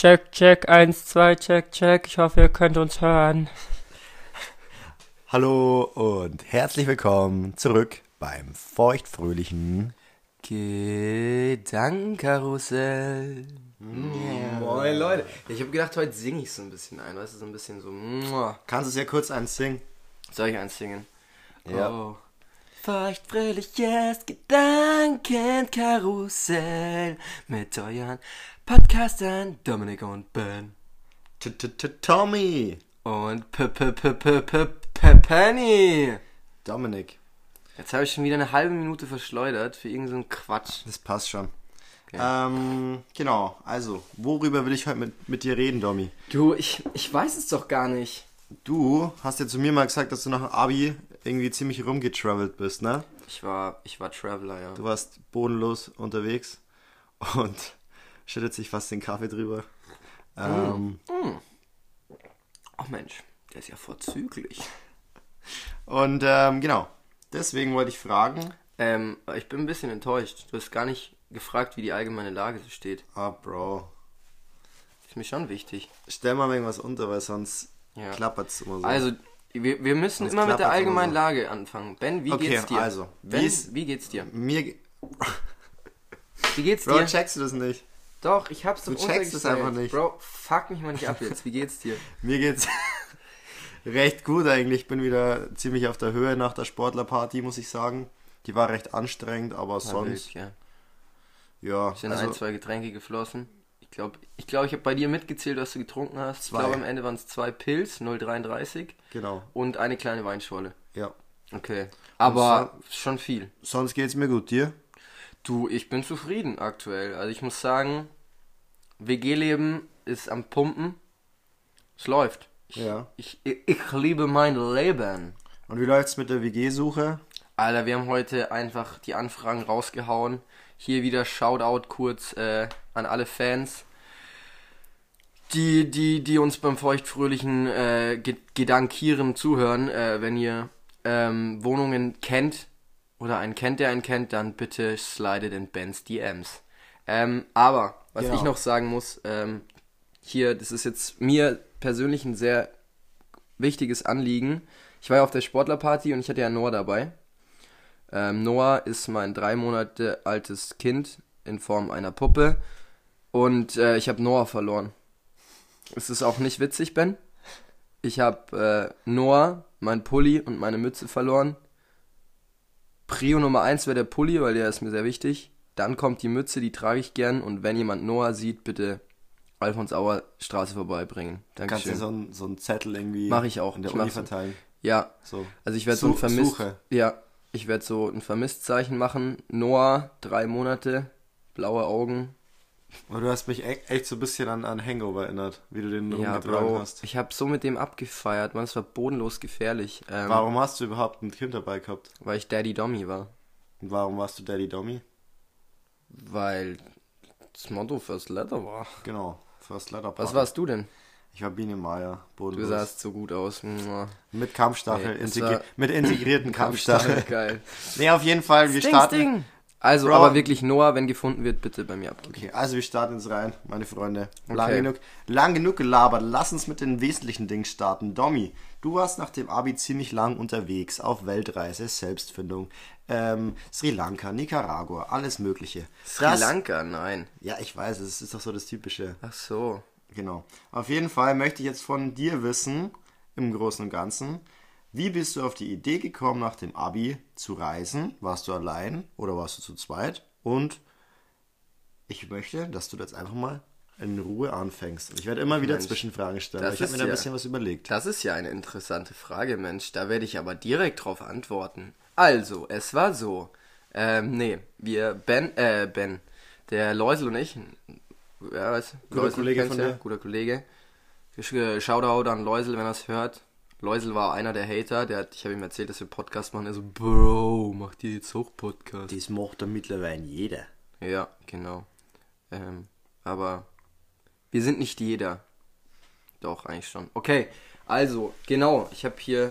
Check, check, eins, zwei, check, check. Ich hoffe, ihr könnt uns hören. Hallo und herzlich willkommen zurück beim feuchtfröhlichen Gedankenkarussell. Moin Leute. Ich habe gedacht, heute singe ich so ein bisschen ein, weißt du, so ein bisschen so. Kannst du es ja kurz einsingen? Soll ich eins singen? Ja. Oh. Feuchtfröhliches Gedankenkarussell mit euren Podcastern Dominik und Ben. Tommy! Und P -P -P -P -P -P Penny. Dominik, Jetzt habe ich schon wieder eine halbe Minute verschleudert für irgendeinen so Quatsch. das passt schon. Ähm, genau, also, worüber will ich heute mit, mit dir reden, Domi? Du, ich, ich weiß es doch gar nicht. Du hast ja zu mir mal gesagt, dass du nach dem Abi irgendwie ziemlich rumgetravelt bist, ne? Ich war, ich war Traveler, ja. Du warst bodenlos unterwegs und schüttet sich fast den Kaffee drüber. Ähm, Ach Mensch, der ist ja vorzüglich. und ähm, genau, deswegen wollte ich fragen, Ähm, ich bin ein bisschen enttäuscht. Du hast gar nicht gefragt, wie die allgemeine Lage so steht. ah, Bro, Ist mir schon wichtig. stell mal irgendwas unter, weil sonst Ja. klappert's immer so. Also, wir, wir müssen Sonst immer mit der allgemeinen so. Lage anfangen. Ben, wie Okay, geht's dir? also, wie ben, ist- wie geht's dir? mir, ge- Wie geht's Bro, dir? checkst du das nicht? Doch, ich hab's doch Du checkst es einfach nicht. Bro, fuck mich mal nicht ab jetzt. Wie geht's dir? Mir geht's recht gut eigentlich. Ich bin wieder ziemlich auf der Höhe nach der Sportlerparty, muss ich sagen. Die war recht anstrengend, aber War sonst, wild, ja. ja. Sind Also, ein, zwei Getränke geflossen. Ich glaube, ich, glaub, ich habe bei dir mitgezählt, was du getrunken hast. Zwei. Ich glaube, am Ende waren es zwei Pilz, 0,33 genau, und eine kleine Weinschorle. ja. Okay. Aber schon viel. Sonst geht's mir gut. Dir? Du, ich bin zufrieden aktuell. Also ich muss sagen, WG-Leben ist am Pumpen. Es läuft. Ich, Ja. ich, ich, ich liebe mein Leben. Und wie läuft's mit der WG-Suche? Alter, wir haben heute einfach die Anfragen rausgehauen. Hier wieder Shoutout kurz äh, an alle Fans, die, die, die uns beim feuchtfröhlichen äh, Ge- Gedankieren zuhören. Äh, wenn ihr ähm, Wohnungen kennt oder einen kennt, der einen kennt, dann bitte slidet in Ben's DMs. Ähm, aber, was Genau. ich noch sagen muss, ähm, hier, das ist jetzt mir persönlich ein sehr wichtiges Anliegen. Ich war ja auf der Sportlerparty und ich hatte ja Noah dabei. Ähm, Noah ist mein drei Monate altes Kind in Form einer Puppe und äh, ich habe Noah verloren. Es ist auch nicht witzig, Ben. Ich habe äh, Noah, mein Pulli und meine Mütze verloren. Prio Nummer eins wäre der Pulli, weil der ist mir sehr wichtig. Dann kommt die Mütze, die trage ich gern. Und wenn jemand Noah sieht, bitte Alfons Auer Straße vorbeibringen. Kannst du Dankeschön. so einen so einen Zettel irgendwie Mach ich auch. in der Ich Uni verteilen? Ja, So. also ich werde so ein Vermisst. Suche. Ja, ich werde so ein Vermisst-Zeichen machen. Noah, drei Monate, blaue Augen. Aber du hast mich e echt so ein bisschen an, an Hangover erinnert, wie du den Ja, Bro, hast. ich habe so mit dem abgefeiert, man, es war bodenlos gefährlich. Ähm, Warum hast du überhaupt ein Kind dabei gehabt? Weil ich Daddy Dommy war. Und warum warst du Daddy Dommy? Weil das Motto fürs Letter war. Genau, First Letter Was Party. warst du denn? Ich war Biene Meier, Du bodenlos. sahst so gut aus. Mit Kampfstachel, Nee, integri mit integrierten Kampfstachel. Geil. nee, auf jeden Fall, wir Sting, starten. Sting. Also, Bro. aber wirklich Noah, wenn gefunden wird, bitte bei mir abgeben. Okay, also wir starten jetzt rein, meine Freunde. Lang, Okay. genug, lang genug gelabert, lass uns mit den wesentlichen Dingen starten. Domi, du warst nach dem Abi ziemlich lang unterwegs, auf Weltreise, Selbstfindung, ähm, Sri Lanka, Nicaragua, alles mögliche. Sri Das- Lanka, nein. Ja, ich weiß, es ist doch so das Typische. Ach so. Genau. Auf jeden Fall möchte ich jetzt von dir wissen, im Großen und Ganzen, wie bist du auf die Idee gekommen, nach dem Abi zu reisen? Warst du allein oder warst du zu zweit? Und ich möchte, dass du das einfach mal in Ruhe anfängst. Ich werde immer wieder Mensch, Zwischenfragen stellen. Ich habe mir da ein ja- bisschen was überlegt. Das ist ja eine interessante Frage, Mensch. Da werde ich aber direkt drauf antworten. Also, es war so. Ähm, nee, wir, Ben, äh, Ben, der Läusel und ich, ja, du, Guter Läusel Kollege von ja, dir. guter Kollege. Sch- Shoutout an Läusel, wenn er es hört. Läusel war einer der Hater, der hat, ich habe ihm erzählt, dass wir Podcast machen. Er so, Bro, macht ihr jetzt auch Podcast? Das macht doch mittlerweile jeder. Ja, genau. Ähm, aber wir sind nicht jeder. Doch, eigentlich schon. Okay, also, genau, ich habe hier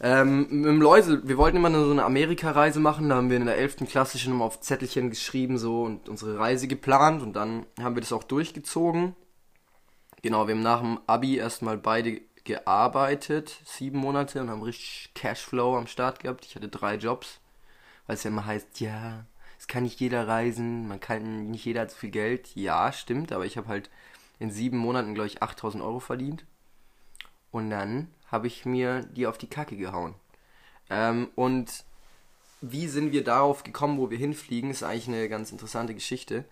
Ähm, mit dem Läusel, wir wollten immer so eine Amerika-Reise machen, da haben wir in der 11. Klasse schon mal auf Zettelchen geschrieben so und unsere Reise geplant und dann haben wir das auch durchgezogen. Genau, wir haben nach dem Abi erstmal beide gearbeitet, sieben Monate und haben richtig Cashflow am Start gehabt. Ich hatte drei Jobs, weil es ja immer heißt, ja, es kann nicht jeder reisen, man kann, nicht jeder hat so viel Geld. Ja, stimmt, aber ich habe halt in sieben Monaten, glaube ich, 8000 Euro verdient. Und dann habe ich mir die auf die Kacke gehauen. Ähm, und wie sind wir darauf gekommen, wo wir hinfliegen, ist eigentlich eine ganz interessante Geschichte.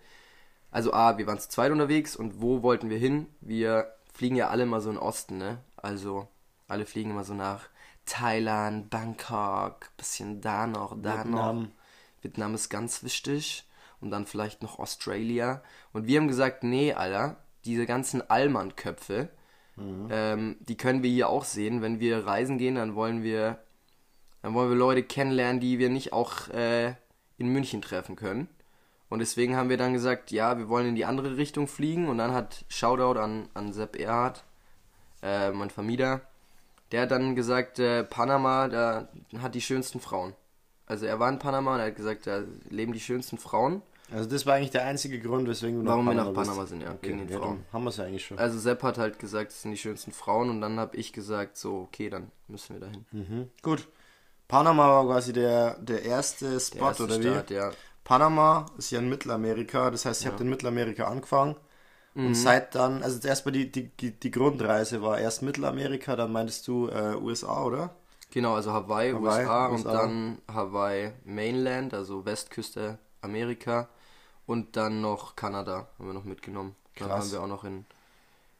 Also A, wir waren zu zweit unterwegs und wo wollten wir hin? Wir fliegen ja alle mal so in Osten, ne? Also alle fliegen immer so nach Thailand, Bangkok, bisschen da noch, da Vietnam. noch. Vietnam ist ganz wichtig. Und dann vielleicht noch Australia. Und wir haben gesagt, nee, Alter, diese ganzen Allmann-Köpfe, ähm, die können wir hier auch sehen. Wenn wir reisen gehen, dann wollen wir, dann wollen wir Leute kennenlernen, die wir nicht auch äh, in München treffen können. Und deswegen haben wir dann gesagt, ja, wir wollen in die andere Richtung fliegen. Und dann hat Shoutout an, an Sepp Erhard, äh, mein Vermieter, der hat dann gesagt, äh, Panama, da hat die schönsten Frauen. Also er war in Panama und er hat gesagt, da leben die schönsten Frauen. Also das war eigentlich der einzige Grund, weswegen du Warum wir nach nach Panama, Panama bist. sind, ja, Okay, wegen den ja, Frauen. haben wir es ja eigentlich schon. Also Sepp hat halt gesagt, das sind die schönsten Frauen und dann habe ich gesagt, so, okay, dann müssen wir dahin. Mhm. Gut. Panama war quasi der, der erste Spot, Der erste oder Start, wie? ja. Panama ist ja in Mittelamerika, das heißt, ich habe in Mittelamerika angefangen. Mhm. Und seit dann, also erstmal die, die, die, Grundreise war erst Mittelamerika, dann meintest du äh, USA, oder? Genau, also Hawaii, Hawaii, USA, und USA. dann Hawaii Mainland, also Westküste Amerika und dann noch Kanada haben wir noch mitgenommen. Dann Krass. haben wir auch noch in,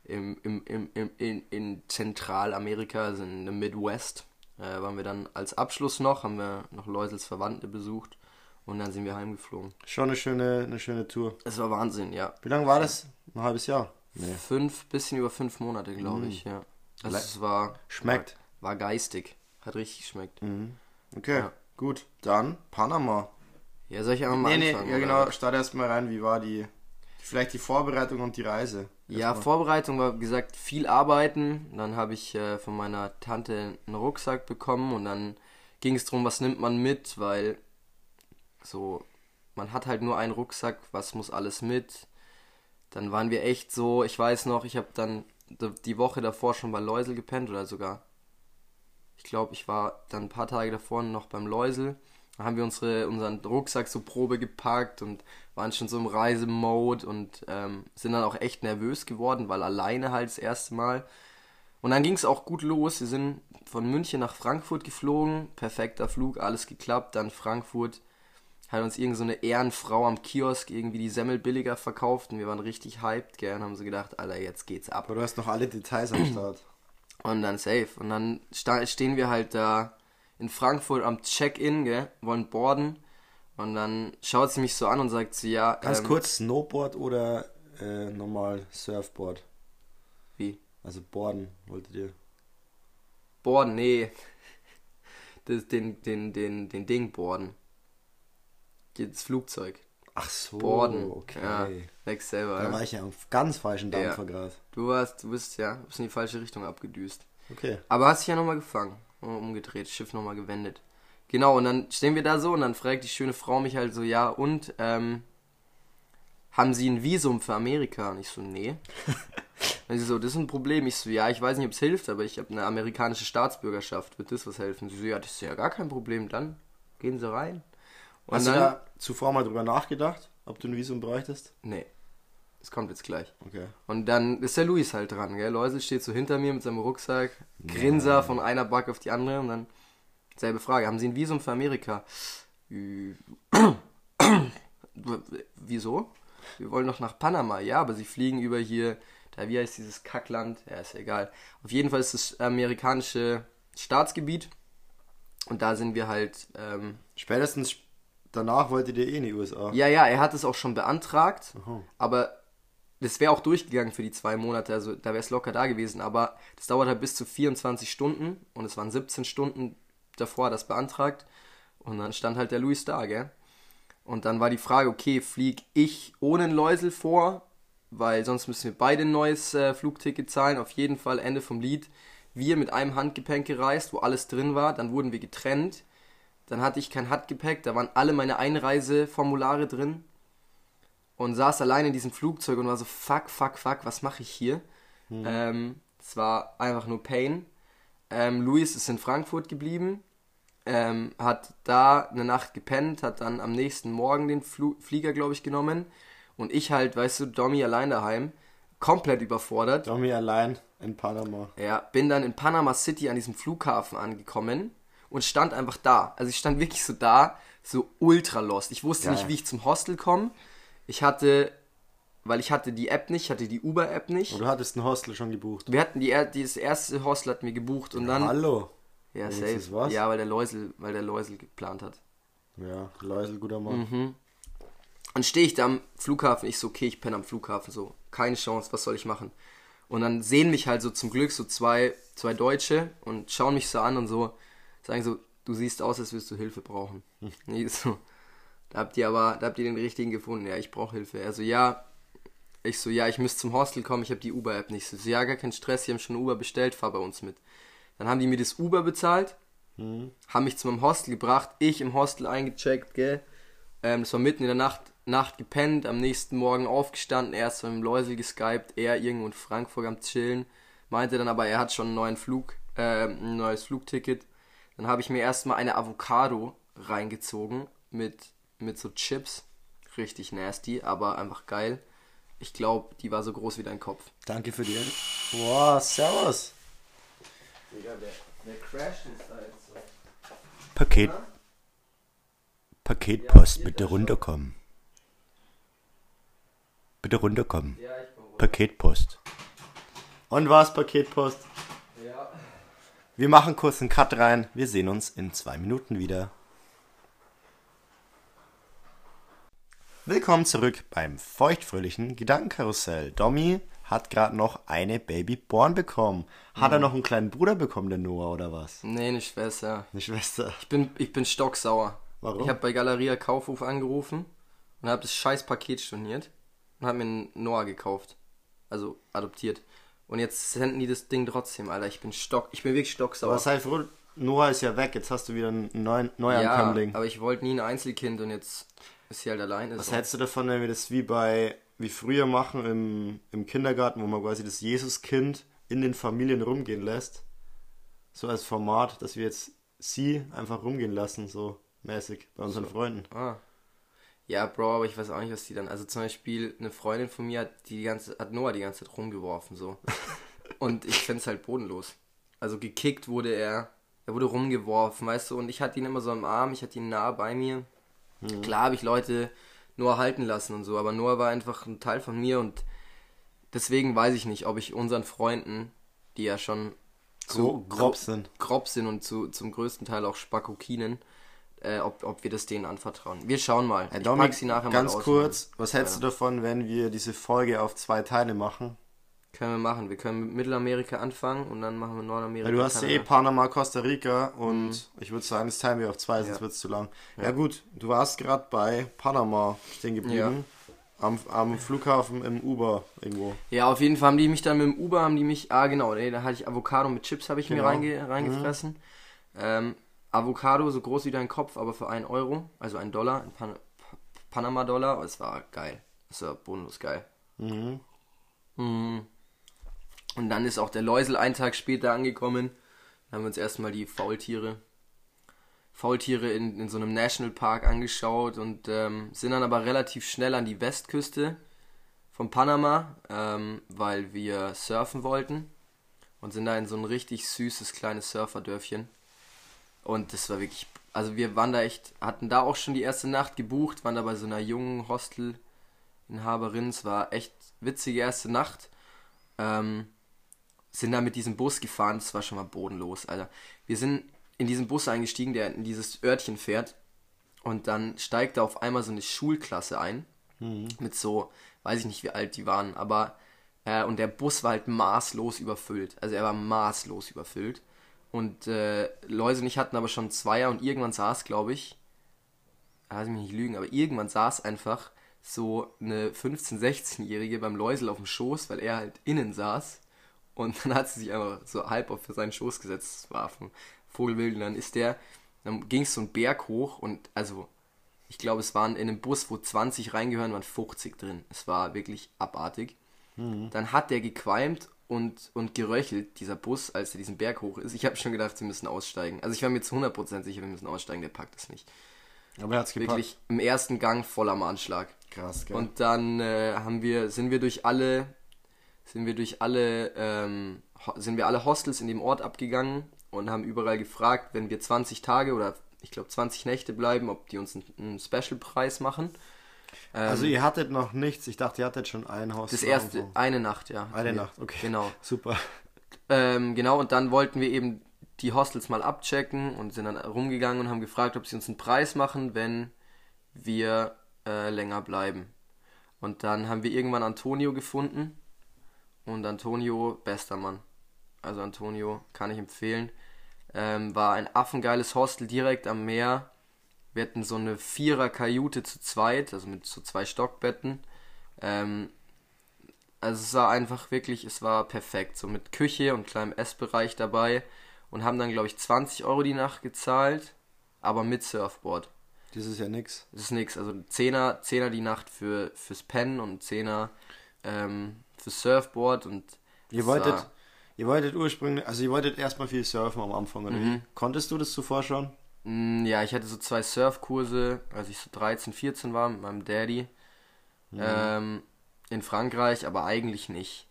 im, im, im, im, in, in Zentralamerika, also in der Midwest, äh, waren wir dann als Abschluss noch, haben wir noch Leusels Verwandte besucht und dann sind wir heimgeflogen. Schon eine schöne, eine schöne Tour. Es war Wahnsinn, ja. Wie lange war das? Ein halbes Jahr? Nee. Fünf, bisschen über fünf Monate, glaube Mhm. ich, ja. Also Le- es war, Schmeckt. war geistig. Hat richtig geschmeckt. Okay, Ja. gut. Dann Panama. Ja, soll ich einfach mal nee, nee, anfangen? ja oder? genau, start erst mal rein, wie war die, vielleicht die Vorbereitung und die Reise? Ja, Erstmal. Vorbereitung war, wie gesagt, viel arbeiten. Dann habe ich äh, von meiner Tante einen Rucksack bekommen und dann ging es darum, was nimmt man mit, weil so, man hat halt nur einen Rucksack, was muss alles mit. Dann waren wir echt so, ich weiß noch, ich habe dann die Woche davor schon bei Läusel gepennt oder sogar. Ich glaube, ich war dann ein paar Tage davor noch beim Läusel. Da haben wir unsere, unseren Rucksack so Probe gepackt und waren schon so im Reisemode und ähm, sind dann auch echt nervös geworden, weil alleine halt das erste Mal. Und dann ging es auch gut los. Wir sind von München nach Frankfurt geflogen. Perfekter Flug, alles geklappt. Dann Frankfurt hat uns irgend so eine Ehrenfrau am Kiosk irgendwie die Semmel billiger verkauft und wir waren richtig hyped, gell, und haben so gedacht, Alter, jetzt geht's ab. Aber du hast noch alle Details am Start. Und dann safe. Und dann stehen wir halt da in Frankfurt am Check-in, gell, wollen boarden. Und dann schaut sie mich so an und sagt sie, ja, Ganz ähm, kurz, Snowboard oder äh, normal Surfboard? Wie? Also Boarden wolltet ihr. Boarden, nee. Das, den, den, den, den Ding boarden. Das Flugzeug. Ach so, Boarden. okay. Ja, wächst selber. Da ja. war ich ja am ganz falschen Ja. Dampfer gerade. Du warst, du bist ja, bist in die falsche Richtung abgedüst. Okay. Aber hast dich ja nochmal gefangen. Umgedreht, Schiff nochmal gewendet. Genau, und dann stehen wir da so und dann fragt die schöne Frau mich halt so, ja, und, ähm, haben Sie ein Visum für Amerika? Und ich so, nee. Und sie so, das ist ein Problem. Ich so, ja, ich weiß nicht, ob es hilft, aber ich habe eine amerikanische Staatsbürgerschaft. Wird das was helfen? Sie so, ja, das ist ja gar kein Problem. Dann gehen Sie rein. Und Hast dann, du da zuvor mal drüber nachgedacht, ob du ein Visum bräuchtest? nee, das kommt jetzt gleich. Okay. Und dann ist der Luis halt dran, gell? Läusel steht so hinter mir mit seinem Rucksack, Grinser von einer Backe auf die andere und dann selbe Frage. Haben Sie ein Visum für Amerika? Wieso? Wir wollen doch nach Panama. Ja, aber Sie fliegen über hier, da wie heißt dieses Kackland? Ja, ist ja egal. Auf jeden Fall ist es amerikanische Staatsgebiet und da sind wir halt ähm, Spätestens danach wolltet ihr eh in die USA. ja, ja, er hat es auch schon beantragt, Aha. aber das wäre auch durchgegangen für die zwei Monate, also da wäre es locker da gewesen, aber das dauert halt bis zu 24 Stunden und es waren 17 Stunden davor das beantragt und dann stand halt der Luis da, gell? Und dann war die Frage, okay, flieg ich ohne einen Läusel vor, weil sonst müssen wir beide ein neues äh, Flugticket zahlen, auf jeden Fall Ende vom Lied. wir mit einem Handgepäck gereist, wo alles drin war. Dann wurden wir getrennt. Dann hatte ich kein Handgepäck, da waren alle meine Einreiseformulare drin. Und saß allein in diesem Flugzeug und war so, fuck, fuck, fuck, was mache ich hier? Ähm, es war einfach nur Pain. Ähm, Luis ist in Frankfurt geblieben, ähm, hat da eine Nacht gepennt, hat dann am nächsten Morgen den Flu Flieger, glaube ich, genommen. Und ich halt, weißt du, Domi allein daheim, komplett überfordert. Domi allein in Panama. Ja, bin dann in Panama City an diesem Flughafen angekommen und stand einfach da. Also ich stand wirklich so da, so ultra lost. Ich wusste Geil. nicht, wie ich zum Hostel komme. Ich hatte, weil ich hatte die App nicht, ich hatte die Uber-App nicht. Und du hattest ein Hostel schon gebucht. Wir hatten die, dieses erste Hostel hatten wir gebucht und dann. Hallo. Ja, safe. was? Ja, weil der Läusel, weil der Läusel geplant hat. Ja, Läusel, guter Mann. Mhm. Dann stehe ich da am Flughafen, ich so, okay, ich penne am Flughafen, so, keine Chance, was soll ich machen? Und dann sehen mich halt so zum Glück so zwei, zwei Deutsche und schauen mich so an und so, sagen so, du siehst aus, als würdest du Hilfe brauchen. Nee, so, da habt ihr aber, da habt ihr den richtigen gefunden, ja, ich brauche Hilfe. Er so, ja, ich so, ja, ich müsste zum Hostel kommen, ich habe die Uber-App nicht. So, ja, gar kein Stress, die haben schon Uber bestellt, fahr bei uns mit. Dann haben die mir das Uber bezahlt, haben mich zu meinem Hostel gebracht, ich im Hostel eingecheckt, gell. Ähm, das war mitten in der Nacht, Nacht gepennt, am nächsten Morgen aufgestanden, erst mit dem Läusel geskypt, er irgendwo in Frankfurt am Chillen, meinte dann aber, er hat schon einen neuen Flug, äh, ein neues Flugticket. Dann habe ich mir erstmal eine Avocado reingezogen mit, mit so Chips. Richtig nasty, aber einfach geil. Ich glaube, die war so groß wie dein Kopf. Danke für die. Wow, servus. Digga, wer, wer crasht ist da jetzt so? Paket. Paketpost, bitte runterkommen. Bitte runterkommen. Ja, ruhig. Paketpost. Und was, Paketpost? Wir machen kurz einen Cut rein. Wir sehen uns in zwei Minuten wieder. Willkommen zurück beim feuchtfröhlichen Gedankenkarussell. Domi hat gerade noch eine Babyborn bekommen. Hat er noch einen kleinen Bruder bekommen, der Noah, oder was? Nee, eine Schwester. Eine Schwester. Ich bin, ich bin stocksauer. Warum? Ich habe bei Galeria Kaufhof angerufen und habe das scheiß Paket storniert und habe mir einen Noah gekauft. Also adoptiert. Und jetzt senden die das Ding trotzdem, Alter. Ich bin stock, ich bin wirklich stocksauer. Aber sei froh, Noah ist ja weg. Jetzt hast du wieder einen neuen ja, Neuankömmling. aber ich wollte nie ein Einzelkind und jetzt ist sie halt alleine. Was so. hältst du davon, wenn wir das wie bei, wie früher machen im, im Kindergarten, wo man quasi das Jesuskind in den Familien rumgehen lässt? So als Format, dass wir jetzt sie einfach rumgehen lassen, so mäßig, bei unseren Freunden. Ah. Ja, Bro, aber ich weiß auch nicht, was die dann. Also zum Beispiel eine Freundin von mir hat die, ganze, hat Noah die ganze Zeit rumgeworfen so. und ich find's halt bodenlos. Also gekickt wurde er, er wurde rumgeworfen, weißt du, und ich hatte ihn immer so am Arm, ich hatte ihn nah bei mir. Klar habe ich Leute Noah halten lassen und so, aber Noah war einfach ein Teil von mir und deswegen weiß ich nicht, ob ich unseren Freunden, die ja schon Gro grob sind. grob sind und zu, zum größten Teil auch Spakokinen, äh, ob, ob wir das denen anvertrauen. Wir schauen mal. Herr ich Dominik, pack sie nachher ganz mal aus. kurz, was hältst du Ja. davon, wenn wir diese Folge auf zwei Teile machen? Können wir machen. Wir können mit Mittelamerika anfangen und dann machen wir Nordamerika. Weil du hast ja eh Kanada. Panama, Costa Rica und ich würde sagen, das teilen wir auf zwei, sonst Ja. wird es zu lang. Ja. gut, du warst gerade bei Panama stehen geblieben. Am, am Flughafen im Uber irgendwo. Ja, auf jeden Fall haben die mich dann mit dem Uber, haben die mich, ah genau, nee, da hatte ich Avocado mit Chips, habe ich Genau. mir reinge, reingefressen. Ähm, Avocado so groß wie dein Kopf, aber für 1 Euro, also 1 Dollar, ein Pan Pa- Panama-Dollar. Es war geil. Es war bodenlos geil. Mhm. Mhm. Und dann ist auch der Läusel einen Tag später angekommen. Dann haben wir uns erstmal die Faultiere, Faultiere in, in so einem Nationalpark angeschaut und ähm, sind dann aber relativ schnell an die Westküste von Panama, ähm, weil wir surfen wollten und sind da in so ein richtig süßes kleines Surferdörfchen. Und das war wirklich, also wir waren da echt, hatten da auch schon die erste Nacht gebucht, waren da bei so einer jungen Hostelinhaberin. Es war echt witzige erste Nacht. Ähm, sind da mit diesem Bus gefahren, das war schon mal bodenlos, Alter. Wir sind in diesen Bus eingestiegen, der in dieses Örtchen fährt. Und dann steigt da auf einmal so eine Schulklasse ein. Mit so, weiß ich nicht, wie alt die waren, aber. Äh, und der Bus war halt maßlos überfüllt. Also er war maßlos überfüllt. Und äh, Läuse und ich hatten aber schon Zweier und irgendwann saß, glaube ich, lass mich nicht lügen, aber irgendwann saß einfach so eine 15-, 16-Jährige beim Läusel auf dem Schoß, weil er halt innen saß. Und dann hat sie sich einfach so halb auf seinen Schoß gesetzt. Das war vom Vogelwild. Und dann ist der, dann ging es so einen Berg hoch und also, ich glaube, es waren in einem Bus, wo 20 reingehören, waren 50 drin. Es war wirklich abartig. Dann hat der gequalmt und, und geröchelt, dieser Bus, als er diesen Berg hoch ist. Ich habe schon gedacht, wir müssen aussteigen. Also ich war mir zu 100% sicher, wir müssen aussteigen, der packt es nicht. Aber er hat's gepackt. Wirklich im ersten Gang voll am Anschlag. Krass, gell? Und dann äh, haben wir, sind wir durch alle, sind wir durch alle, ähm, sind wir alle Hostels in dem Ort abgegangen und haben überall gefragt, wenn wir 20 Tage oder ich glaube 20 Nächte bleiben, ob die uns einen, einen Special-Preis machen. Ähm, also ihr hattet noch nichts. Ich dachte, ihr hattet schon ein Haus. das erste, Anfang. eine Nacht, ja. Eine Wir- Nacht, okay. Genau. Super. Ähm, genau, und dann wollten wir eben die Hostels mal abchecken und sind dann rumgegangen und haben gefragt, ob sie uns einen Preis machen, wenn wir äh, länger bleiben. Und dann haben wir irgendwann Antonio gefunden. Und Antonio, bester Mann. Also Antonio kann ich empfehlen. Ähm, war ein affengeiles Hostel direkt am Meer. Wir hatten so eine Vierer-Kajute zu zweit, also mit so zwei Stockbetten. Ähm, also es war einfach wirklich, es war perfekt. So mit Küche und kleinem Essbereich dabei. Und haben dann, glaube ich, 20 Euro die Nacht gezahlt, aber mit Surfboard. Das ist ja nix. Das ist nix. Also 10er, 10er die Nacht für, fürs Pennen und 10er ähm, fürs Surfboard und Ihr wolltet, ihr wolltet ursprünglich, also ihr wolltet erstmal viel surfen am Anfang, oder Mhm. wie? Konntest du das zuvor schon? Mm, Ja, ich hatte so zwei Surfkurse, als ich so 13, 14 war mit meinem Daddy ähm, in Frankreich, aber eigentlich nicht.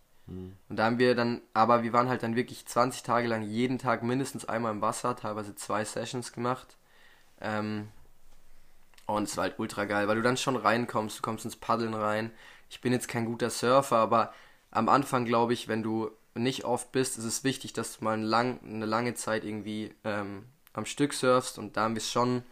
Und da haben wir dann, aber wir waren halt dann wirklich 20 Tage lang jeden Tag mindestens einmal im Wasser, teilweise zwei Sessions gemacht. Ähm, und es war halt ultra geil, weil du dann schon reinkommst, du kommst ins Paddeln rein. Ich bin jetzt kein guter Surfer, aber am Anfang glaube ich, wenn du nicht oft bist, ist es wichtig, dass du mal eine, lang, eine lange Zeit irgendwie ähm, am Stück surfst und da haben wir schon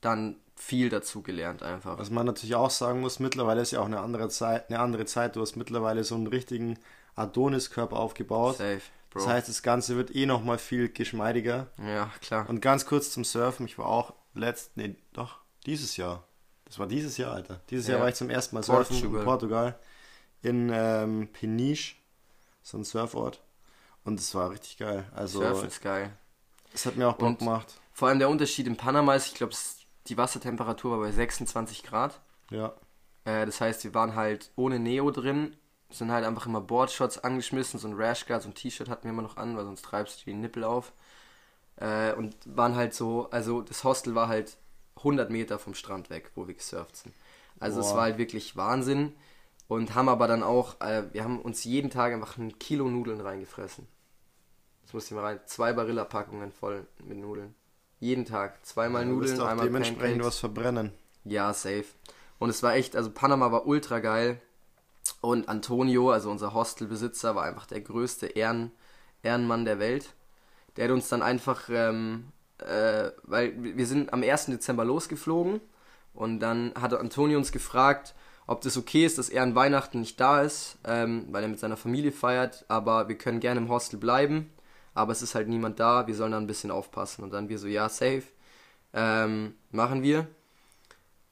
dann viel dazu gelernt einfach. Was man natürlich auch sagen muss, mittlerweile ist ja auch eine andere Zeit, eine andere Zeit. Du hast mittlerweile so einen richtigen Adoniskörper aufgebaut. Safe, Bro. Das heißt, das Ganze wird eh nochmal viel geschmeidiger. ja, klar. Und ganz kurz zum Surfen, ich war auch letzt, nee, doch, dieses Jahr. Das war dieses Jahr, Alter. Dieses Ja. Jahr war ich zum ersten Mal surfen Portugal. in Portugal. In ähm, Peniche, so ein Surfort. Und es war richtig geil. Also, Surfen ist geil. Es hat mir auch Bock Und- gemacht. Vor allem der Unterschied in Panama ist, ich glaube, die Wassertemperatur war bei 26 Grad. Ja. Äh, das heißt, wir waren halt ohne Neo drin, sind halt einfach immer Boardshots angeschmissen, so ein Rashguard, so ein T-Shirt hatten wir immer noch an, weil sonst treibst du die Nippel auf. Äh, und waren halt so, also das Hostel war halt 100 Meter vom Strand weg, wo wir gesurft sind. Also es Boah. war halt wirklich Wahnsinn. Und haben aber dann auch, äh, wir haben uns jeden Tag einfach ein Kilo Nudeln reingefressen. Das musst du mal rein. Zwei Barilla-Packungen voll mit Nudeln. Jeden Tag. Zweimal du wirst Nudeln, auch einmal dementsprechend Pancakes. was verbrennen. Ja, safe. Und es war echt, also Panama war ultra geil. Und Antonio, also unser Hostelbesitzer, war einfach der größte Ehren, Ehrenmann der Welt. Der hat uns dann einfach, ähm, äh, weil wir sind am 1. Dezember losgeflogen und dann hatte Antonio uns gefragt, ob das okay ist, dass er an Weihnachten nicht da ist, ähm, weil er mit seiner Familie feiert, aber wir können gerne im Hostel bleiben, aber es ist halt niemand da, wir sollen da ein bisschen aufpassen. Und dann wir so, ja, safe, ähm, machen wir.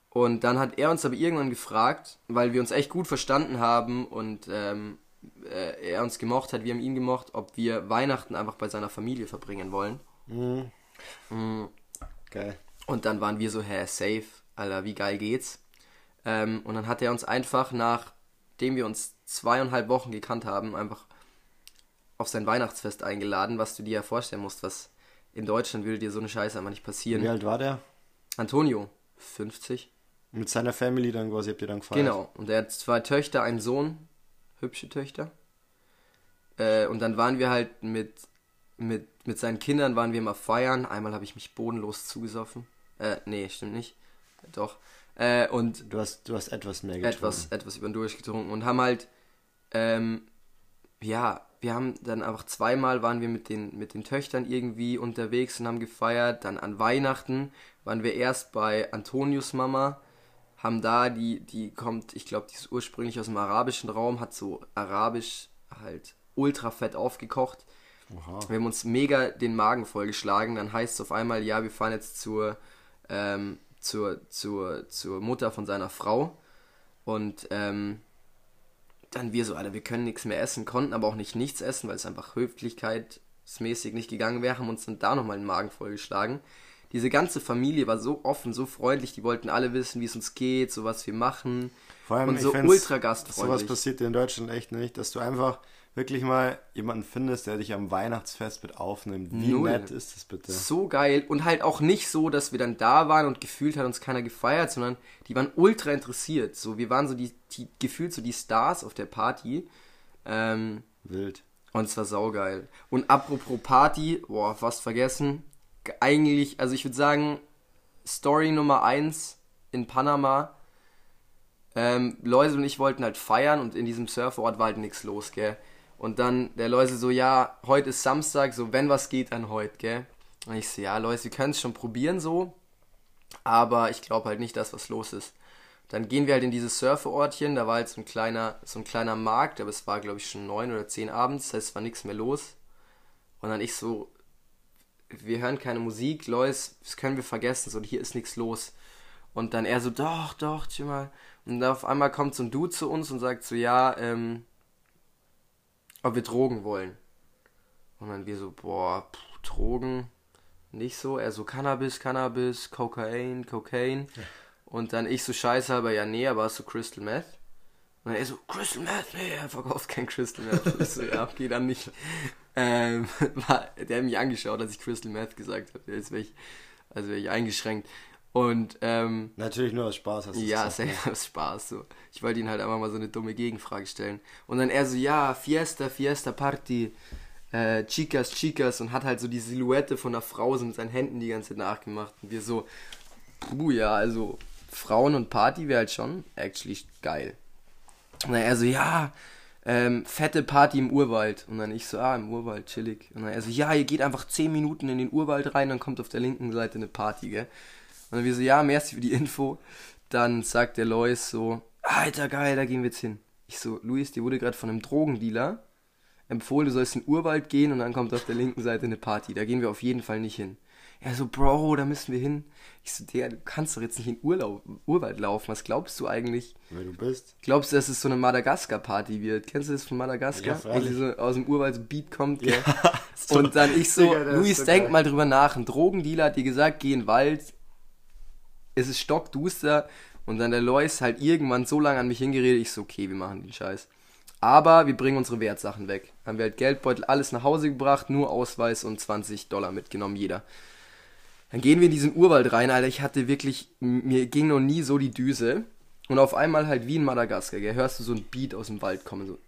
Und dann hat er uns aber irgendwann gefragt, weil wir uns echt gut verstanden haben und ähm, äh, er uns gemocht hat, wir haben ihn gemocht, ob wir Weihnachten einfach bei seiner Familie verbringen wollen. Mhm. Mm. Geil. Und dann waren wir so, hä, safe, Alter, wie geil geht's? Ähm, und dann hat er uns einfach, nachdem wir uns zweieinhalb Wochen gekannt haben, einfach auf sein Weihnachtsfest eingeladen, was du dir ja vorstellen musst, was in Deutschland würde dir so eine Scheiße einfach nicht passieren. Wie alt war der? Antonio, 50. Mit seiner Family dann quasi habt ihr dann gefeiert. Genau. Und er hat zwei Töchter, einen Sohn, hübsche Töchter. Äh, und dann waren wir halt mit, mit, mit seinen Kindern waren wir mal feiern. Einmal habe ich mich bodenlos zugesoffen. Äh, nee, stimmt nicht. Doch. Äh, und Du hast, du hast etwas mehr getrunken. etwas, etwas über den durchgetrunken und haben halt, ähm, ja, wir haben dann einfach zweimal waren wir mit den, mit den Töchtern irgendwie unterwegs und haben gefeiert. Dann an Weihnachten waren wir erst bei Antonius Mama, haben da, die, die kommt, ich glaube, die ist ursprünglich aus dem arabischen Raum, hat so arabisch halt ultra fett aufgekocht. Oha. Wir haben uns mega den Magen vollgeschlagen. Dann heißt es auf einmal, ja, wir fahren jetzt zur, ähm, zur, zur, zur Mutter von seiner Frau. Und ähm, dann wir so, Alter, wir können nichts mehr essen, konnten aber auch nicht nichts essen, weil es einfach höflichkeitsmäßig nicht gegangen wäre, haben uns dann da nochmal den Magen vollgeschlagen. Diese ganze Familie war so offen, so freundlich, die wollten alle wissen, wie es uns geht, so was wir machen. Vor allem, und so ultra Sowas gastfreundlich. passiert dir in Deutschland echt nicht, dass du einfach wirklich mal jemanden findest, der dich am Weihnachtsfest mit aufnimmt. Wie Null. nett ist das bitte? So geil und halt auch nicht so, dass wir dann da waren und gefühlt hat uns keiner gefeiert, sondern die waren ultra interessiert. So, wir waren so die, die gefühlt so die Stars auf der Party. Ähm, Wild. und es war saugeil. Und apropos Party, boah, fast vergessen. Eigentlich, also ich würde sagen, Story Nummer eins in Panama. Ähm, Läuse und ich wollten halt feiern und in diesem Surferort war halt nichts los, gell. Und dann der Läuse so, ja, heute ist Samstag, so wenn was geht, dann heute, gell. Und ich so, ja, Läuse, wir können es schon probieren so, aber ich glaube halt nicht, dass was los ist. Dann gehen wir halt in dieses Surferortchen, da war halt so ein kleiner, so ein kleiner Markt, aber es war glaube ich schon neun oder zehn abends, das heißt es war nichts mehr los. Und dann ich so, wir hören keine Musik, Lois, das können wir vergessen, so hier ist nichts los. Und dann er so, doch, doch, chill mal. Und dann auf einmal kommt so ein Dude zu uns und sagt so, ja, ähm, ob wir Drogen wollen. Und dann wir so, boah, pff, Drogen, nicht so. Er so, Cannabis, Cannabis, Kokain, Cocaine. Und dann ich so scheiße, aber ja, nee, aber hast du Crystal Meth? Und er so, Crystal Meth, nee, er verkauft kein Crystal Meth. ich so, ja, okay, dann nicht. Ähm, war, der hat mich angeschaut, als ich Crystal Meth gesagt habe. Jetzt wäre ich, also wäre ich eingeschränkt. Und, ähm, Natürlich nur aus Spaß hast du ja, gesagt, ne? safe aus Spaß. So. Ich wollte ihn halt einfach mal so eine dumme Gegenfrage stellen. Und dann er so, ja, Fiesta, Fiesta, Party, äh, Chicas, Chicas und hat halt so die Silhouette von einer Frau so mit seinen Händen die ganze Zeit nachgemacht. Und wir so, puh, ja, also Frauen und Party wäre halt schon actually geil. Und dann er so, ja, ähm, fette Party im Urwald. Und dann ich so, ah, im Urwald, chillig. Und dann er so, ja, ihr geht einfach 10 Minuten in den Urwald rein, dann kommt auf der linken Seite eine Party, gell. Und dann wir so, ja, merci für die Info. Dann sagt der Lois so, alter geil, da gehen wir jetzt hin. Ich so, Luis, dir wurde gerade von einem Drogendealer empfohlen, du sollst in den Urwald gehen und dann kommt auf der linken Seite eine Party. Da gehen wir auf jeden Fall nicht hin. Er so, Bro, da müssen wir hin. Ich so, der, du kannst doch jetzt nicht in Urlaub, Urwald laufen. Was glaubst du eigentlich? wer du bist. Glaubst du, dass es so eine Madagaskar-Party wird? Kennst du das von Madagaskar? Ja, die so aus dem Urwald so Beat kommt, gell? Und dann ich so, Digga, Luis, so denk geil. mal drüber nach. Ein Drogendealer hat dir gesagt, geh in den Wald. Es ist stockduster. Und dann der Lois halt irgendwann so lange an mich hingeredet, ich so, okay, wir machen den Scheiß. Aber wir bringen unsere Wertsachen weg. Haben wir halt Geldbeutel, alles nach Hause gebracht, nur Ausweis und 20 Dollar mitgenommen, jeder. Dann gehen wir in diesen Urwald rein, Alter. Ich hatte wirklich, mir ging noch nie so die Düse. Und auf einmal halt wie in Madagaskar, gell, hörst du so ein Beat aus dem Wald kommen, so.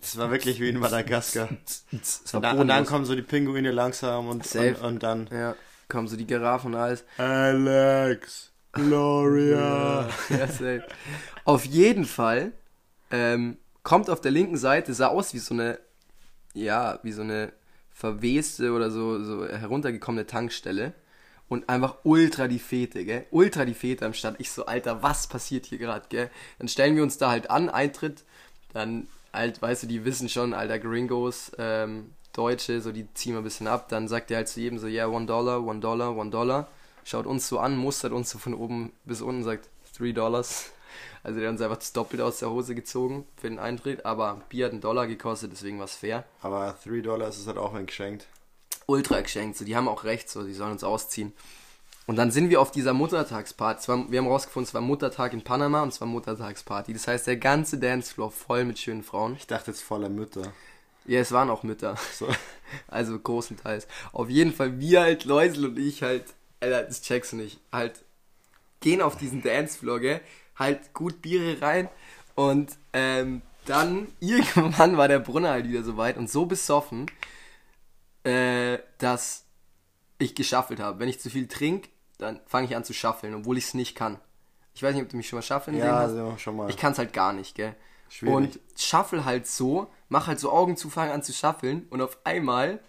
Es war wirklich wie in Madagaskar. Und dann, und dann kommen so die Pinguine langsam und, und, und dann Ja, kommen so die Giraffen und alles. Alex, Gloria. Ja, safe. Auf jeden Fall ähm, kommt auf der linken Seite, sah aus wie so eine, ja, wie so eine verweste oder so, so heruntergekommene Tankstelle. Und einfach ultra die Fete, gell? Ultra die Fete am Start. Ich so, Alter, was passiert hier gerade, gell? Dann stellen wir uns da halt an, Eintritt. Dann, halt, weißt du, die wissen schon, Alter, Gringos, ähm, Deutsche, so, die ziehen wir ein bisschen ab. Dann sagt er halt zu jedem so, ja, yeah, one dollar, one dollar, one dollar. Schaut uns so an, mustert uns so von oben bis unten, sagt, three dollars. Also der hat uns einfach das Doppelte aus der Hose gezogen für den Eintritt, aber Bier hat einen Dollar gekostet, deswegen war es fair. Aber 3 Dollar ist halt auch ein geschenkt. Ultra geschenkt, so die haben auch recht, so die sollen uns ausziehen. Und dann sind wir auf dieser Muttertagsparty. War, wir haben rausgefunden, es war Muttertag in Panama und es war Muttertagsparty. Das heißt, der ganze Dancefloor voll mit schönen Frauen. Ich dachte jetzt voller Mütter. Ja, es waren auch Mütter. So. Also großenteils. Auf jeden Fall, wir halt, Läusel und ich halt, Alter, das checkst du nicht, halt gehen auf diesen Dancefloor, gell, halt gut Biere rein und ähm, dann irgendwann war der Brunner halt wieder so weit und so besoffen, äh, dass ich geschaffelt habe. Wenn ich zu viel trinke, dann fange ich an zu schaffeln, obwohl ich es nicht kann. Ich weiß nicht, ob du mich schon mal schaffeln Ja, hast. also schon mal. Ich kann es halt gar nicht, gell? Schwierig. Und schaffel halt so, mach halt so Augen zu, fang an zu schaffeln und auf einmal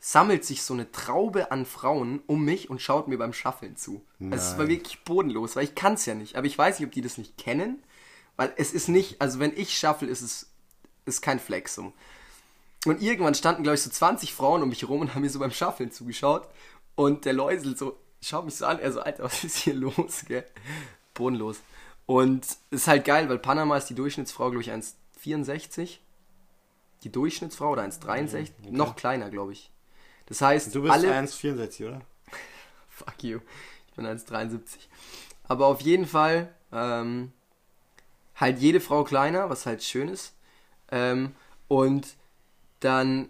sammelt sich so eine Traube an Frauen um mich und schaut mir beim Schaffeln zu. Also es war wirklich bodenlos, weil ich kann es ja nicht. Aber ich weiß nicht, ob die das nicht kennen, weil es ist nicht, also wenn ich schaffel, ist es ist kein Flex so. Und irgendwann standen, glaube ich, so 20 Frauen um mich rum und haben mir so beim Schaffeln zugeschaut. Und der Läusel so, schaut mich so an, er so, Alter, was ist hier los, gell? Bodenlos. Und es ist halt geil, weil Panama ist die Durchschnittsfrau, glaube ich, 1,64. Die Durchschnittsfrau oder 1,63. Noch kleiner, glaube ich. Das heißt, Du bist alle. 1,64, oder? Fuck you. Ich bin 1,73. Aber auf jeden Fall ähm, halt jede Frau kleiner, was halt schön ist. Ähm, und dann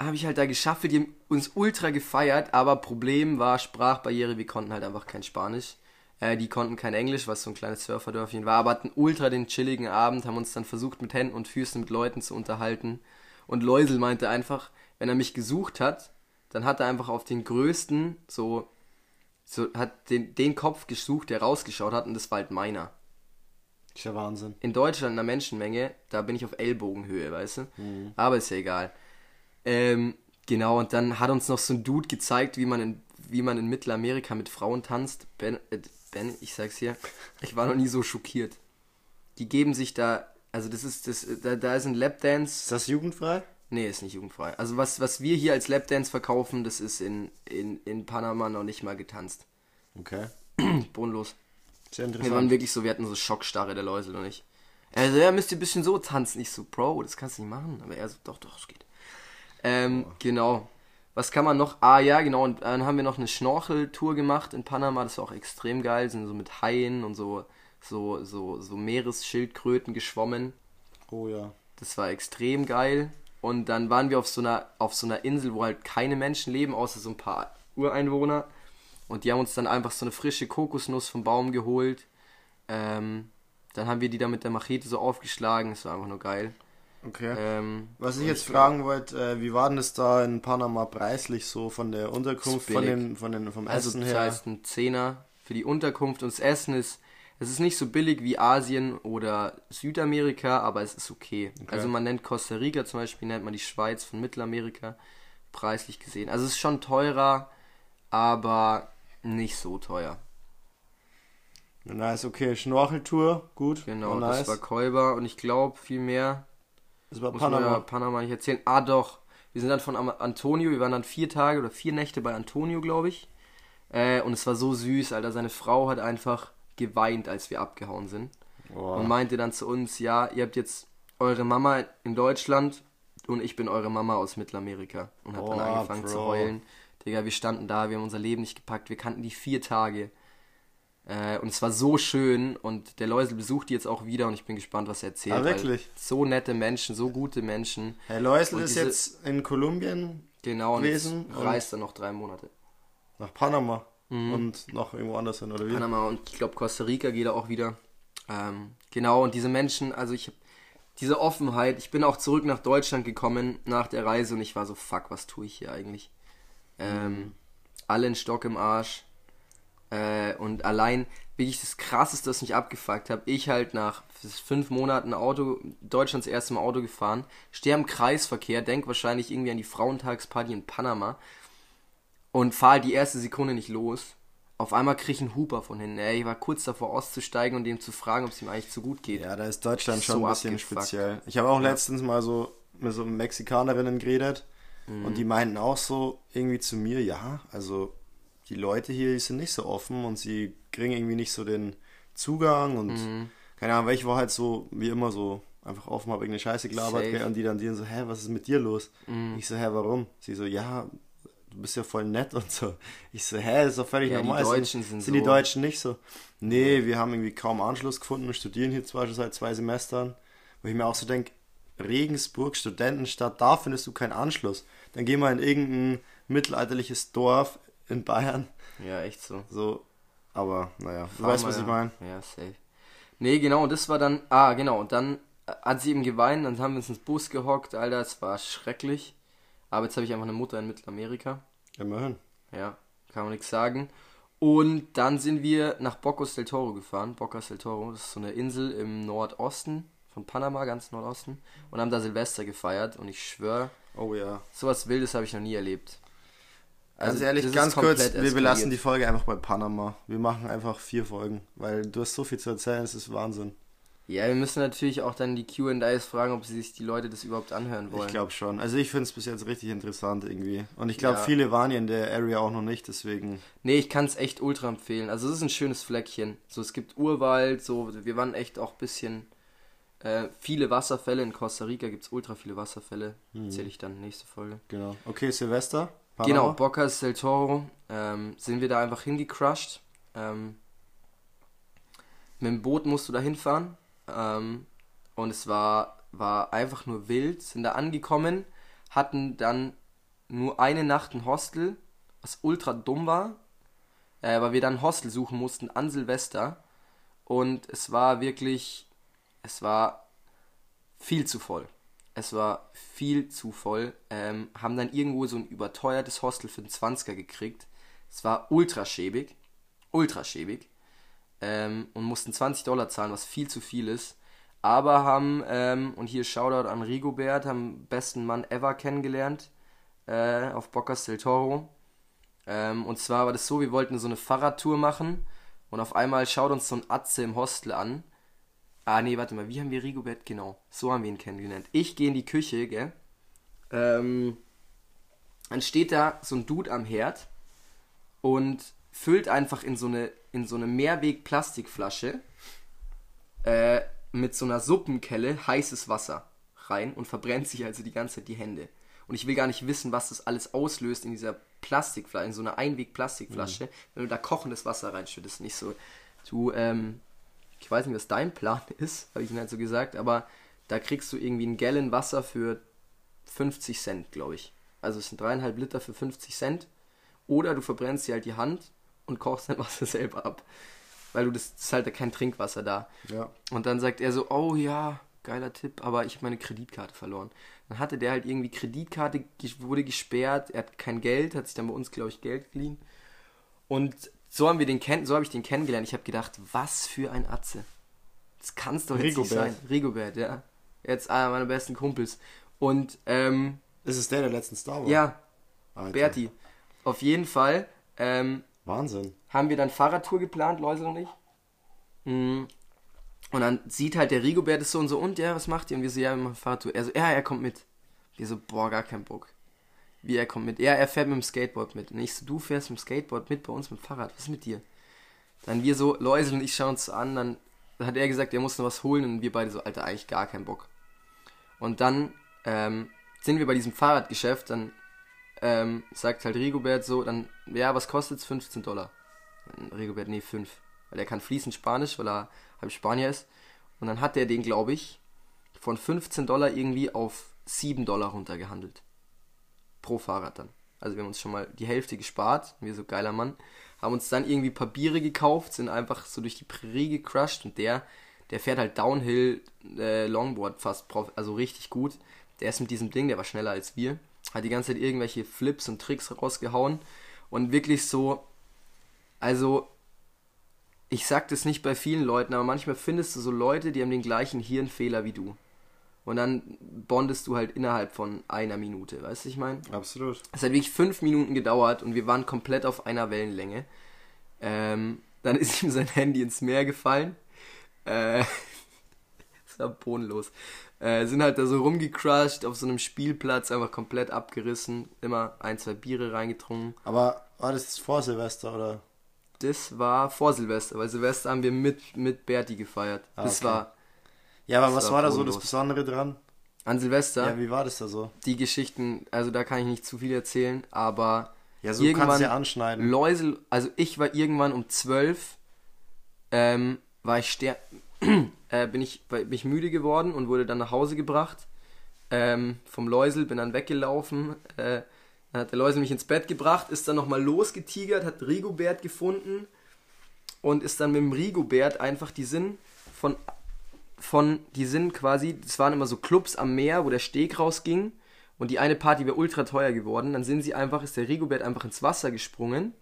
habe ich halt da geschafft, die haben uns ultra gefeiert, aber Problem war Sprachbarriere, wir konnten halt einfach kein Spanisch. Äh, die konnten kein Englisch, was so ein kleines Surferdörfchen war, aber hatten ultra den chilligen Abend, haben uns dann versucht mit Händen und Füßen mit Leuten zu unterhalten. Und Läusel meinte einfach, wenn er mich gesucht hat, dann hat er einfach auf den größten, so, so hat den, den Kopf gesucht, der rausgeschaut hat, und das war halt meiner. Ist ja Wahnsinn. In Deutschland in der Menschenmenge, da bin ich auf Ellbogenhöhe, weißt du? Aber ist ja egal. Ähm, genau, und dann hat uns noch so ein Dude gezeigt, wie man in, wie man in Mittelamerika mit Frauen tanzt. Ben, äh, ben, ich sag's hier, ich war noch nie so schockiert. Die geben sich da, also das ist, das, da, da ist ein Lapdance. Ist das jugendfrei? Nee, ist nicht jugendfrei. Also was, was wir hier als Lapdance verkaufen, das ist in, in, in Panama noch nicht mal getanzt. Okay. Bodenlos. Sehr Wir waren interessant. wirklich so, wir hatten so Schockstarre, der Läusel und ich. Also, ja, müsst ihr ein bisschen so tanzen. Ich so, Bro, das kannst du nicht machen. Aber er so, doch, doch, es geht. Ähm, genau. Was kann man noch? Ah, ja, genau. Und dann haben wir noch eine Schnorcheltour gemacht in Panama. Das war auch extrem geil. Sind so mit Haien und so, so, so, so Meeresschildkröten geschwommen. Oh ja. Das war extrem geil. Und dann waren wir auf so einer, auf so einer Insel, wo halt keine Menschen leben, außer so ein paar Ureinwohner. Und die haben uns dann einfach so eine frische Kokosnuss vom Baum geholt. Ähm, dann haben wir die da mit der Machete so aufgeschlagen. Das war einfach nur geil. Okay. Ähm, Was ich jetzt fragen wollte, äh, wie war denn das da in Panama preislich so von der Unterkunft, von den, von den, vom Also Essen das her? heißt ein Zehner für die Unterkunft und das Essen ist, es ist nicht so billig wie Asien oder Südamerika, aber es ist okay. Also man nennt Costa Rica zum Beispiel, nennt man die Schweiz von Mittelamerika, preislich gesehen. Also es ist schon teurer, aber nicht so teuer. Nice, okay. Schnorcheltour, gut. Genau, nice. das war Kolber und ich glaube viel mehr das war muss man ja Panama. Panama nicht erzählen. Ah doch, wir sind dann von Antonio, wir waren dann vier Tage oder vier Nächte bei Antonio, glaube ich. Äh, und es war so süß, Alter. Seine Frau hat einfach geweint, als wir abgehauen sind. Boah. Und meinte dann zu uns, ja, ihr habt jetzt eure Mama in Deutschland und ich bin eure Mama aus Mittelamerika. Und hat dann Boah, angefangen zu Bro. heulen. Digga, wir standen da, wir haben unser Leben nicht gepackt, wir kannten die vier Tage. Äh, und es war so schön und der Läusel besucht die jetzt auch wieder und ich bin gespannt, was er erzählt. Ah, wirklich? So nette Menschen, so gute Menschen. Herr Läusel ist diese- jetzt in Kolumbien Genau, gewesen und- reist er noch drei Monate. nach Panama und noch irgendwo anders hin, oder wie? Mhm. Panama und ich glaube Costa Rica geht er auch wieder. Ähm, genau, und diese Menschen, also ich habe diese Offenheit, ich bin auch zurück nach Deutschland gekommen nach der Reise und ich war so, fuck, was tue ich hier eigentlich? Ähm, alle einen Stock im Arsch. Äh, und allein, wirklich das krasseste, was mich abgefuckt habe, ich halt nach fünf Monaten Auto, Deutschlands erstem Auto gefahren, stehe am Kreisverkehr, denk wahrscheinlich irgendwie an die Frauentagsparty in Panama und fahre halt die erste Sekunde nicht los. Auf einmal krieg ich einen Huper von hinten. Ey, ich war kurz davor auszusteigen und dem zu fragen, ob es ihm eigentlich zu gut geht. Ja, da ist Deutschland schon So ein bisschen abgefuckt. speziell. Ich habe auch letztens mal so mit so Mexikanerinnen geredet und die meinten auch so irgendwie zu mir, ja, also die Leute hier, die sind nicht so offen und sie kriegen irgendwie nicht so den Zugang und keine Ahnung, weil ich war halt so, wie immer so einfach offen, habe irgendeine Scheiße gelabert gell, und die dann die so, hä, was ist mit dir los? Ich so, hä, warum? Sie so, ja, du bist ja voll nett und so. Ich so, hä, das ist doch völlig Ja, die normal. Deutschen sind, sind die so- Deutschen nicht so? Nee, wir haben irgendwie kaum Anschluss gefunden und studieren hier zwar schon seit zwei Semestern. Wo ich mir auch so denke, Regensburg, Studentenstadt, da findest du keinen Anschluss. Dann geh mal in irgendein mittelalterliches Dorf in Bayern. Ja, echt so. So, aber naja, du weißt, was ich ja. meine. Ja, safe. Nee, genau, und das war dann, ah, genau, und dann äh, hat sie eben geweint, dann haben wir uns ins Bus gehockt, Alter, es war schrecklich. Aber jetzt habe ich einfach eine Mutter in Mittelamerika. Immerhin. Ja, kann man nichts sagen. Und dann sind wir nach Bocos del Toro gefahren. Bocas del Toro, das ist so eine Insel im Nordosten von Panama, ganz Nordosten. Und haben da Silvester gefeiert. Und ich schwöre, Oh ja. sowas Wildes habe ich noch nie erlebt. Ganz Also, ehrlich, ganz kurz, wir eskaliert. belassen die Folge einfach bei Panama. Wir machen einfach vier Folgen, weil du hast so viel zu erzählen, es ist Wahnsinn. Ja, wir müssen natürlich auch dann die Q&As fragen, ob sich die Leute das überhaupt anhören wollen. Ich glaube schon. Also ich finde es bis jetzt richtig interessant irgendwie. Und ich glaube, Ja. viele waren ja in der Area auch noch nicht, deswegen. Nee, ich kann es echt ultra empfehlen. Also es ist ein schönes Fleckchen. So, es gibt Urwald, so, wir waren echt auch ein bisschen äh, viele Wasserfälle. In Costa Rica gibt es ultra viele Wasserfälle. Erzähle ich dann nächste Folge. Genau. Okay, Silvester. Genau, Panama? Bocas del Toro ähm, sind wir da einfach hingecrushed. Ähm, mit dem Boot musst du da hinfahren. Ähm, und es war, war einfach nur wild. Sind da angekommen, hatten dann nur eine Nacht ein Hostel, was ultra dumm war, äh, weil wir dann ein Hostel suchen mussten an Silvester. Und es war wirklich, es war viel zu voll. Es war viel zu voll. Ähm, haben dann irgendwo so ein überteuertes Hostel für den 20er gekriegt. Es war ultra schäbig. Ultra schäbig. Ähm, und mussten 20 Dollar zahlen, was viel zu viel ist. Aber haben, ähm, und hier Shoutout an Rigobert, haben besten Mann ever kennengelernt äh, auf Bocas del Toro. Ähm, und zwar war das so, wir wollten so eine Fahrradtour machen und auf einmal schaut uns so ein Atze im Hostel an. Ah, nee, warte mal, wie haben wir Rigobert? Genau, so haben wir ihn kennengelernt. Ich gehe in die Küche, gell? Ähm, dann steht da so ein Dude am Herd und füllt einfach in so eine, in so eine Mehrweg-Plastikflasche äh, mit so einer Suppenkelle heißes Wasser rein und verbrennt sich also die ganze Zeit die Hände. Und ich will gar nicht wissen, was das alles auslöst in dieser Plastikflasche, in so einer Einweg-Plastikflasche, wenn du da kochendes Wasser reinschüttest. Nicht so, du, ähm, ich weiß nicht, was dein Plan ist, habe ich ihm halt so gesagt, aber da kriegst du irgendwie einen Gallon Wasser für 50 Cent, glaube ich. Also es sind dreieinhalb Liter für 50 Cent. Oder du verbrennst dir halt die Hand und kochst dein Wasser selber ab. Weil du das, das ist halt kein Trinkwasser da. Ja. Und dann sagt er so, oh ja, geiler Tipp, aber ich habe meine Kreditkarte verloren. Dann hatte der halt irgendwie Kreditkarte, wurde gesperrt, er hat kein Geld, hat sich dann bei uns, glaube ich, Geld geliehen. Und so haben wir den kenn so habe ich den kennengelernt. Ich habe gedacht, was für ein Atze. Das kann es doch jetzt nicht Rigobert. sein. Rigobert, ja. Jetzt einer meiner besten Kumpels. Und ähm, Ist es der, der letzten Star Wars? ja, Alter. Berti. Auf jeden Fall ähm, Wahnsinn. haben wir dann Fahrradtour geplant, Läuse und ich. Mhm. Und dann sieht halt der Rigobert es so und so, und ja, was macht ihr? Und wir so, ja, wir machen Fahrradtour. Er so, ja, er kommt mit. Wir so, boah, gar kein Bock. Wie, er kommt mit? Ja, er fährt mit dem Skateboard mit. Und ich so, du fährst mit dem Skateboard mit bei uns mit dem Fahrrad. Was ist mit dir? Dann wir so, Läuse und ich schauen uns an, dann hat er gesagt, er muss noch was holen und wir beide so, Alter, eigentlich gar keinen Bock. Und dann ähm, sind wir bei diesem Fahrradgeschäft, dann ähm, sagt halt Rigobert so, dann, ja, was kostet's? 15 Dollar. Rigobert, nee, 5. Weil er kann fließend Spanisch, weil er halb Spanier ist. Und dann hat er den, glaube ich, von 15 Dollar irgendwie auf 7 Dollar runtergehandelt. Pro Fahrrad dann. Also wir haben uns schon mal die Hälfte gespart, wir so geiler Mann, haben uns dann irgendwie Papiere gekauft, sind einfach so durch die Prärie gecrushed und der, der fährt halt Downhill äh, Longboard fast, also richtig gut. Der ist mit diesem Ding, der war schneller als wir, hat die ganze Zeit irgendwelche Flips und Tricks rausgehauen und wirklich so, also ich sag das nicht bei vielen Leuten, aber manchmal findest du so Leute, die haben den gleichen Hirnfehler wie du. Und dann bondest du halt innerhalb von einer Minute, weißt du, ich meine? Absolut. Es hat wirklich fünf Minuten gedauert und wir waren komplett auf einer Wellenlänge. Ähm, dann ist ihm sein Handy ins Meer gefallen. Äh, das war bodenlos. Äh, sind halt da so rumgecrushed auf so einem Spielplatz, einfach komplett abgerissen. Immer ein, zwei Biere reingetrunken. Aber war das vor Silvester oder? Das war vor Silvester, weil Silvester haben wir mit, mit Berti gefeiert. Ah, Das okay. war Ja, aber Das was war da so das. Besondere dran? an Silvester. Ja, wie war das da so? die Geschichten, also da kann ich nicht zu viel erzählen, aber Ja, so kannst Irgendwann du ja anschneiden. Läusel, also ich war irgendwann um 12, ähm, war ich ster äh, bin ich bin ich müde geworden und wurde dann nach Hause gebracht ähm, vom Läusel, bin dann weggelaufen, äh, dann hat der Läusel mich ins Bett gebracht, ist dann nochmal losgetigert, hat Rigobert gefunden und ist dann mit dem Rigobert einfach, die sind von, von, die sind quasi, das waren immer so Clubs am Meer, wo der Steg rausging und die eine Party wäre ultra teuer geworden, dann sind sie einfach, ist der Rigobert einfach ins Wasser gesprungen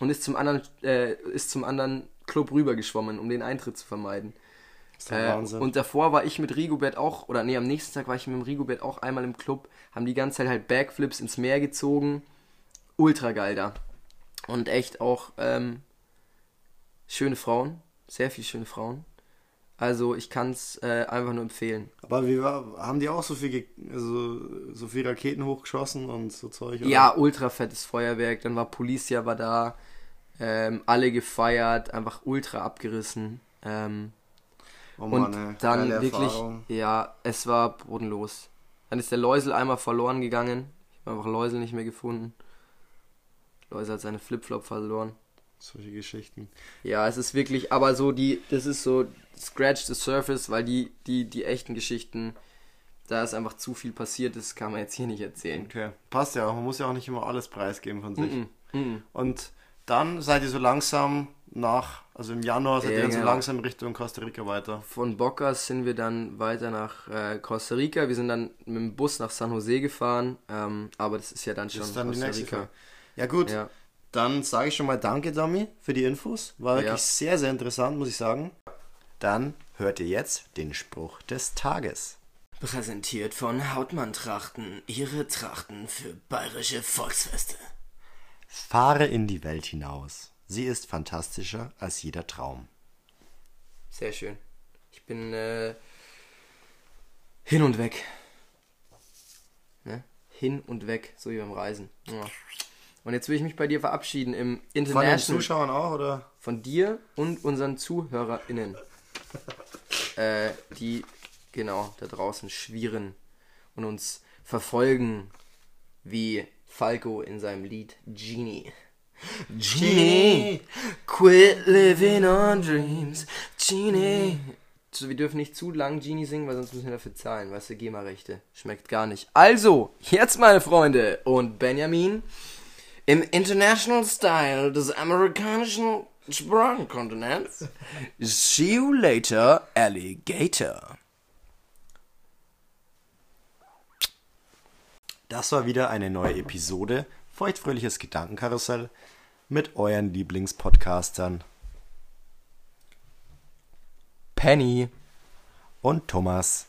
und ist zum anderen, äh, ist zum anderen Club rübergeschwommen, um den Eintritt zu vermeiden. Das ist Äh, Wahnsinn. und davor war ich mit Rigobert auch, oder nee, am nächsten Tag war ich mit dem Rigobert auch einmal im Club, haben die ganze Zeit halt Backflips ins Meer gezogen. Ultra geil da. Und echt auch ähm, schöne Frauen, sehr viele schöne Frauen. Also ich kann es äh, einfach nur empfehlen. Aber wie war, haben die auch so viel, also, so viel Raketen hochgeschossen und so Zeug? oder? Ja, ultra fettes Feuerwerk. Dann war Policia war da. Ähm, alle gefeiert, einfach ultra abgerissen. Ähm, Oh Mann, und ey, dann wirklich, Erfahrung. ja, es war bodenlos. Dann ist der Läusel einmal verloren gegangen. Ich habe einfach Läusel nicht mehr gefunden. Läusel hat seine Flipflop verloren. Solche Geschichten. Ja, es ist wirklich, aber so die, das ist so Scratch the Surface, weil die, die, die echten Geschichten, da ist einfach zu viel passiert, das kann man jetzt hier nicht erzählen. Okay, passt ja auch. Man muss ja auch nicht immer alles preisgeben von sich. Mhm. Mhm. Und dann seid ihr so langsam nach, also im Januar seid Ja, ihr dann so genau. langsam Richtung Costa Rica weiter. Von Bocas sind wir dann weiter nach äh, Costa Rica. Wir sind dann mit dem Bus nach San Jose gefahren, ähm, aber das ist ja dann schon Das ist dann Costa Rica. Ja gut, Ja. dann sage ich schon mal Danke, Dami, für die Infos. War wirklich Ja. sehr, sehr interessant, muss ich sagen. Dann hört ihr jetzt den Spruch des Tages. Präsentiert von Hautmann Trachten, ihre Trachten für bayerische Volksfeste. Fahre in die Welt hinaus. Sie ist fantastischer als jeder Traum. Sehr schön. Ich bin äh, hin und weg. Ne? Hin und weg, so wie beim Reisen. Ja. Und jetzt will ich mich bei dir verabschieden im Von den International. Zuschauern auch, oder? von dir und unseren ZuhörerInnen, äh, die genau da draußen schwirren und uns verfolgen, wie Falco in seinem Lied Genie. Genie, quit living on dreams, Genie. So, wir dürfen nicht zu lang Genie singen, weil sonst müssen wir dafür zahlen, weißt du, GEMA-Rechte. Schmeckt gar nicht. Also, jetzt meine Freunde und Benjamin, im International Style des amerikanischen Sprachenkontinents. See you later, Alligator. Das war wieder eine neue Episode Feuchtfröhliches Gedankenkarussell mit euren Lieblingspodcastern Penny. und Thomas.